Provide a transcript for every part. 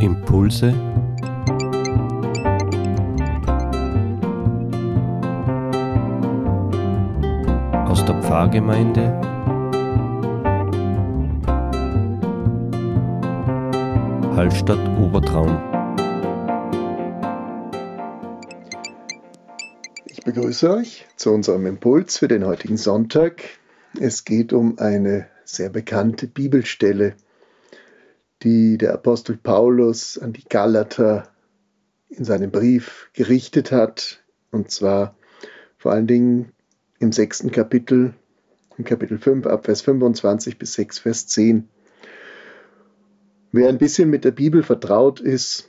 Impulse aus der Pfarrgemeinde Hallstatt Obertraum. Ich begrüße euch zu unserem Impuls für den heutigen Sonntag. Es geht um eine sehr bekannte Bibelstelle, die der Apostel Paulus an die Galater in seinem Brief gerichtet hat, und zwar vor allen Dingen im sechsten Kapitel, im Kapitel 5, ab Vers 25 bis 6, Vers 10. Wer ein bisschen mit der Bibel vertraut ist,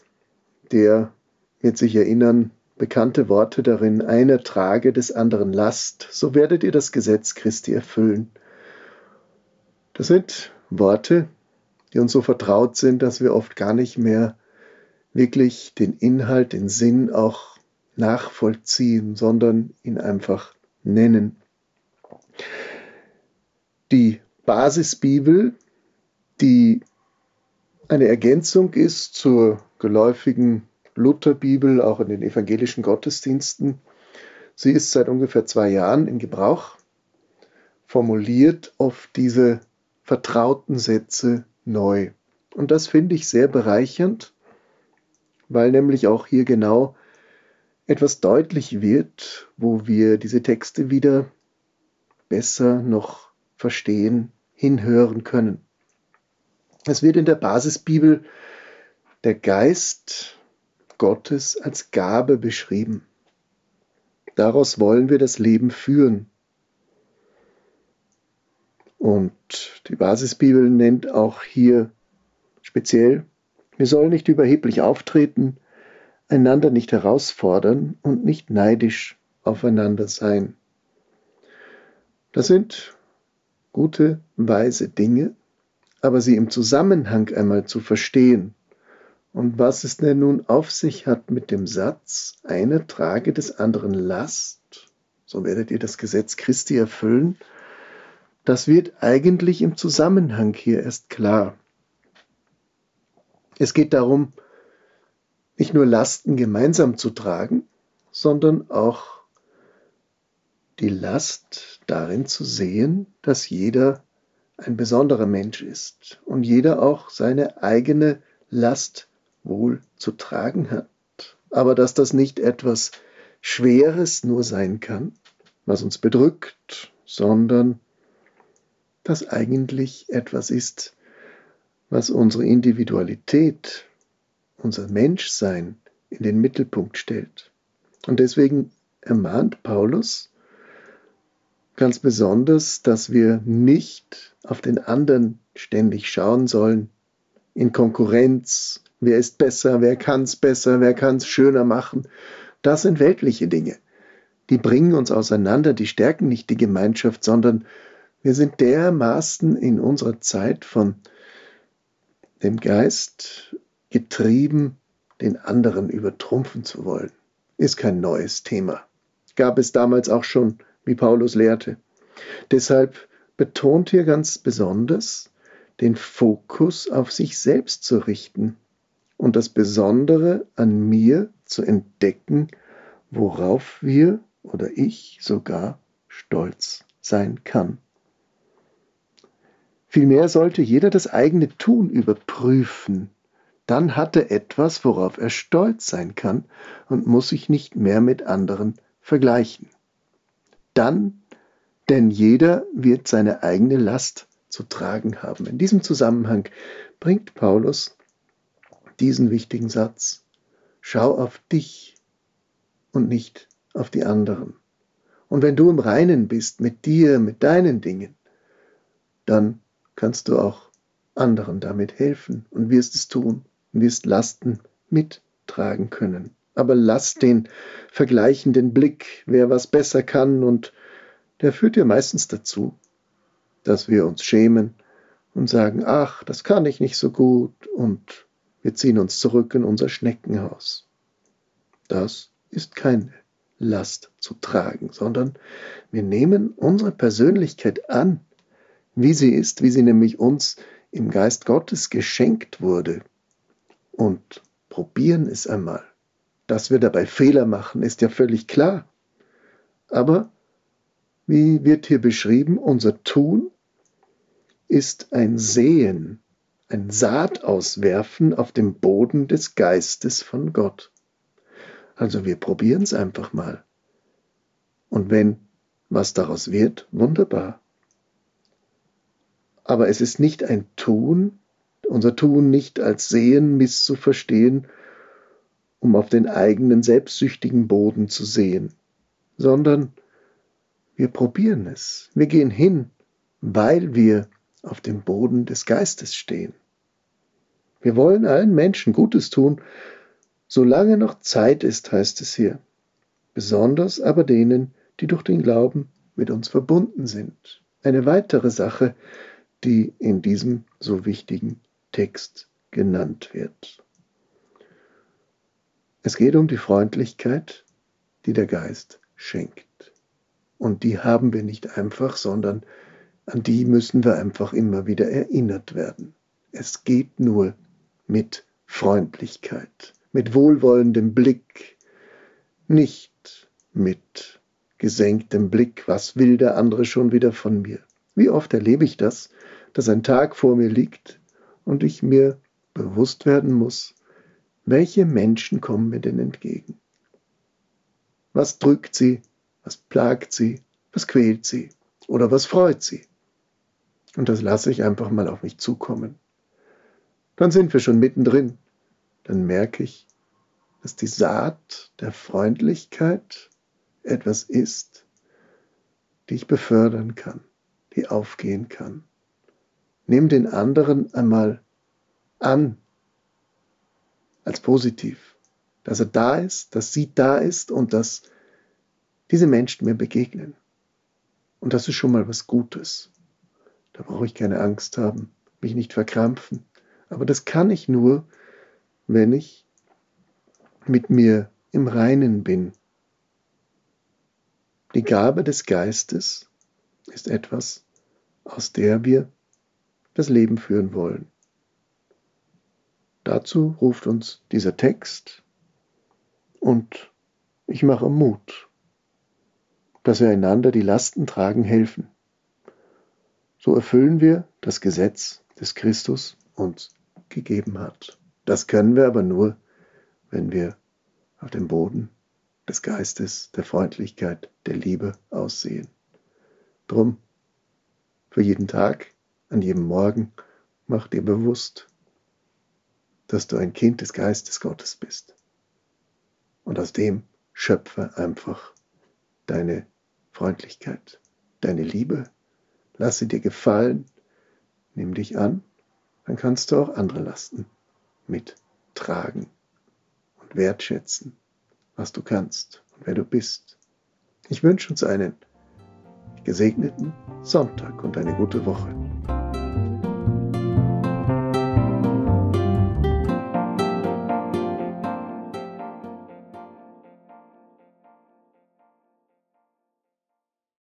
der wird sich erinnern, bekannte Worte darin, einer trage des anderen Last, so werdet ihr das Gesetz Christi erfüllen. Das sind Worte, die uns so vertraut sind, dass wir oft gar nicht mehr wirklich den Inhalt, den Sinn auch nachvollziehen, sondern ihn einfach nennen. Die Basisbibel, die eine Ergänzung ist zur geläufigen Lutherbibel, auch in den evangelischen Gottesdiensten. Sie ist seit ungefähr zwei Jahren in Gebrauch, formuliert oft diese vertrauten Sätze neu. Und das finde ich sehr bereichernd, weil nämlich auch hier genau etwas deutlich wird, wo wir diese Texte wieder besser noch verstehen, hinhören können. Es wird in der Basisbibel der Geist Gottes als Gabe beschrieben. Daraus wollen wir das Leben führen. Und die Basisbibel nennt auch hier speziell, wir sollen nicht überheblich auftreten, einander nicht herausfordern und nicht neidisch aufeinander sein. Das sind gute, weise Dinge, aber sie im Zusammenhang einmal zu verstehen. Und was es denn nun auf sich hat mit dem Satz, einer trage des anderen Last, so werdet ihr das Gesetz Christi erfüllen, das wird eigentlich im Zusammenhang hier erst klar. Es geht darum, nicht nur Lasten gemeinsam zu tragen, sondern auch die Last darin zu sehen, dass jeder ein besonderer Mensch ist und jeder auch seine eigene Last wohl zu tragen hat. Aber dass das nicht etwas Schweres nur sein kann, was uns bedrückt, sondern das eigentlich etwas ist, was unsere Individualität, unser Menschsein in den Mittelpunkt stellt. Und deswegen ermahnt Paulus ganz besonders, dass wir nicht auf den anderen ständig schauen sollen, in Konkurrenz, wer ist besser, wer kann es besser, wer kann es schöner machen. Das sind weltliche Dinge. Die bringen uns auseinander, die stärken nicht die Gemeinschaft, sondern wir sind dermaßen in unserer Zeit von dem Geist getrieben, den anderen übertrumpfen zu wollen. Ist kein neues Thema. Gab es damals auch schon, wie Paulus lehrte. Deshalb betont hier ganz besonders, den Fokus auf sich selbst zu richten und das Besondere an mir zu entdecken, worauf wir oder ich sogar stolz sein kann. Vielmehr sollte jeder das eigene Tun überprüfen. Dann hat er etwas, worauf er stolz sein kann und muss sich nicht mehr mit anderen vergleichen. Dann, denn jeder wird seine eigene Last zu tragen haben. In diesem Zusammenhang bringt Paulus diesen wichtigen Satz. Schau auf dich und nicht auf die anderen. Und wenn du im Reinen bist mit dir, mit deinen Dingen, dann kannst du auch anderen damit helfen und wirst es tun und wirst Lasten mittragen können. Aber lass den vergleichenden Blick, wer was besser kann, und der führt ja meistens dazu, dass wir uns schämen und sagen, ach, das kann ich nicht so gut, und wir ziehen uns zurück in unser Schneckenhaus. Das ist keine Last zu tragen, sondern wir nehmen unsere Persönlichkeit an wie sie ist, wie sie nämlich uns im Geist Gottes geschenkt wurde. und probieren es einmal. Dass wir dabei Fehler machen, ist ja völlig klar. Aber, wie wird hier beschrieben, unser Tun ist ein Sehen, ein Saatauswerfen auf dem Boden des Geistes von Gott. Also wir probieren es einfach mal. Und wenn was daraus wird, wunderbar. Aber es ist nicht ein Tun, unser Tun nicht als Sehen misszuverstehen, um auf den eigenen selbstsüchtigen Boden zu sehen, sondern wir probieren es. Wir gehen hin, weil wir auf dem Boden des Geistes stehen. Wir wollen allen Menschen Gutes tun, solange noch Zeit ist, heißt es hier, besonders aber denen, die durch den Glauben mit uns verbunden sind. Eine weitere Sache, die in diesem so wichtigen Text genannt wird. Es geht um die Freundlichkeit, die der Geist schenkt. Und die haben wir nicht einfach, sondern an die müssen wir einfach immer wieder erinnert werden. Es geht nur mit Freundlichkeit, mit wohlwollendem Blick, nicht mit gesenktem Blick, was will der andere schon wieder von mir? Wie oft erlebe ich das, dass ein Tag vor mir liegt und ich mir bewusst werden muss, welche Menschen kommen mir denn entgegen? Was drückt sie? Was plagt sie? Was quält sie? Oder was freut sie? Und das lasse ich einfach mal auf mich zukommen. Dann sind wir schon mittendrin. Dann merke ich, dass die Saat der Freundlichkeit etwas ist, die ich befördern kann, die aufgehen kann. Nimm den anderen einmal an als positiv, dass er da ist, dass sie da ist und dass diese Menschen mir begegnen. Und das ist schon mal was Gutes. Da brauche ich keine Angst haben, mich nicht verkrampfen. Aber das kann ich nur, wenn ich mit mir im Reinen bin, die Gabe des Geistes ist etwas, aus der wir das Leben führen wollen. Dazu ruft uns dieser Text und ich mache Mut, dass wir einander die Lasten tragen helfen. So erfüllen wir das Gesetz des Christus uns gegeben hat. Das können wir aber nur, wenn wir auf dem Boden des Geistes, der Freundlichkeit, der Liebe aussehen. Drum, für jeden Tag, an jedem Morgen, mach dir bewusst, dass du ein Kind des Geistes Gottes bist. Und aus dem schöpfe einfach deine Freundlichkeit, deine Liebe. Lass sie dir gefallen, nimm dich an, dann kannst du auch andere Lasten mittragen und wertschätzen was du kannst und wer du bist. Ich wünsche uns einen gesegneten Sonntag und eine gute Woche.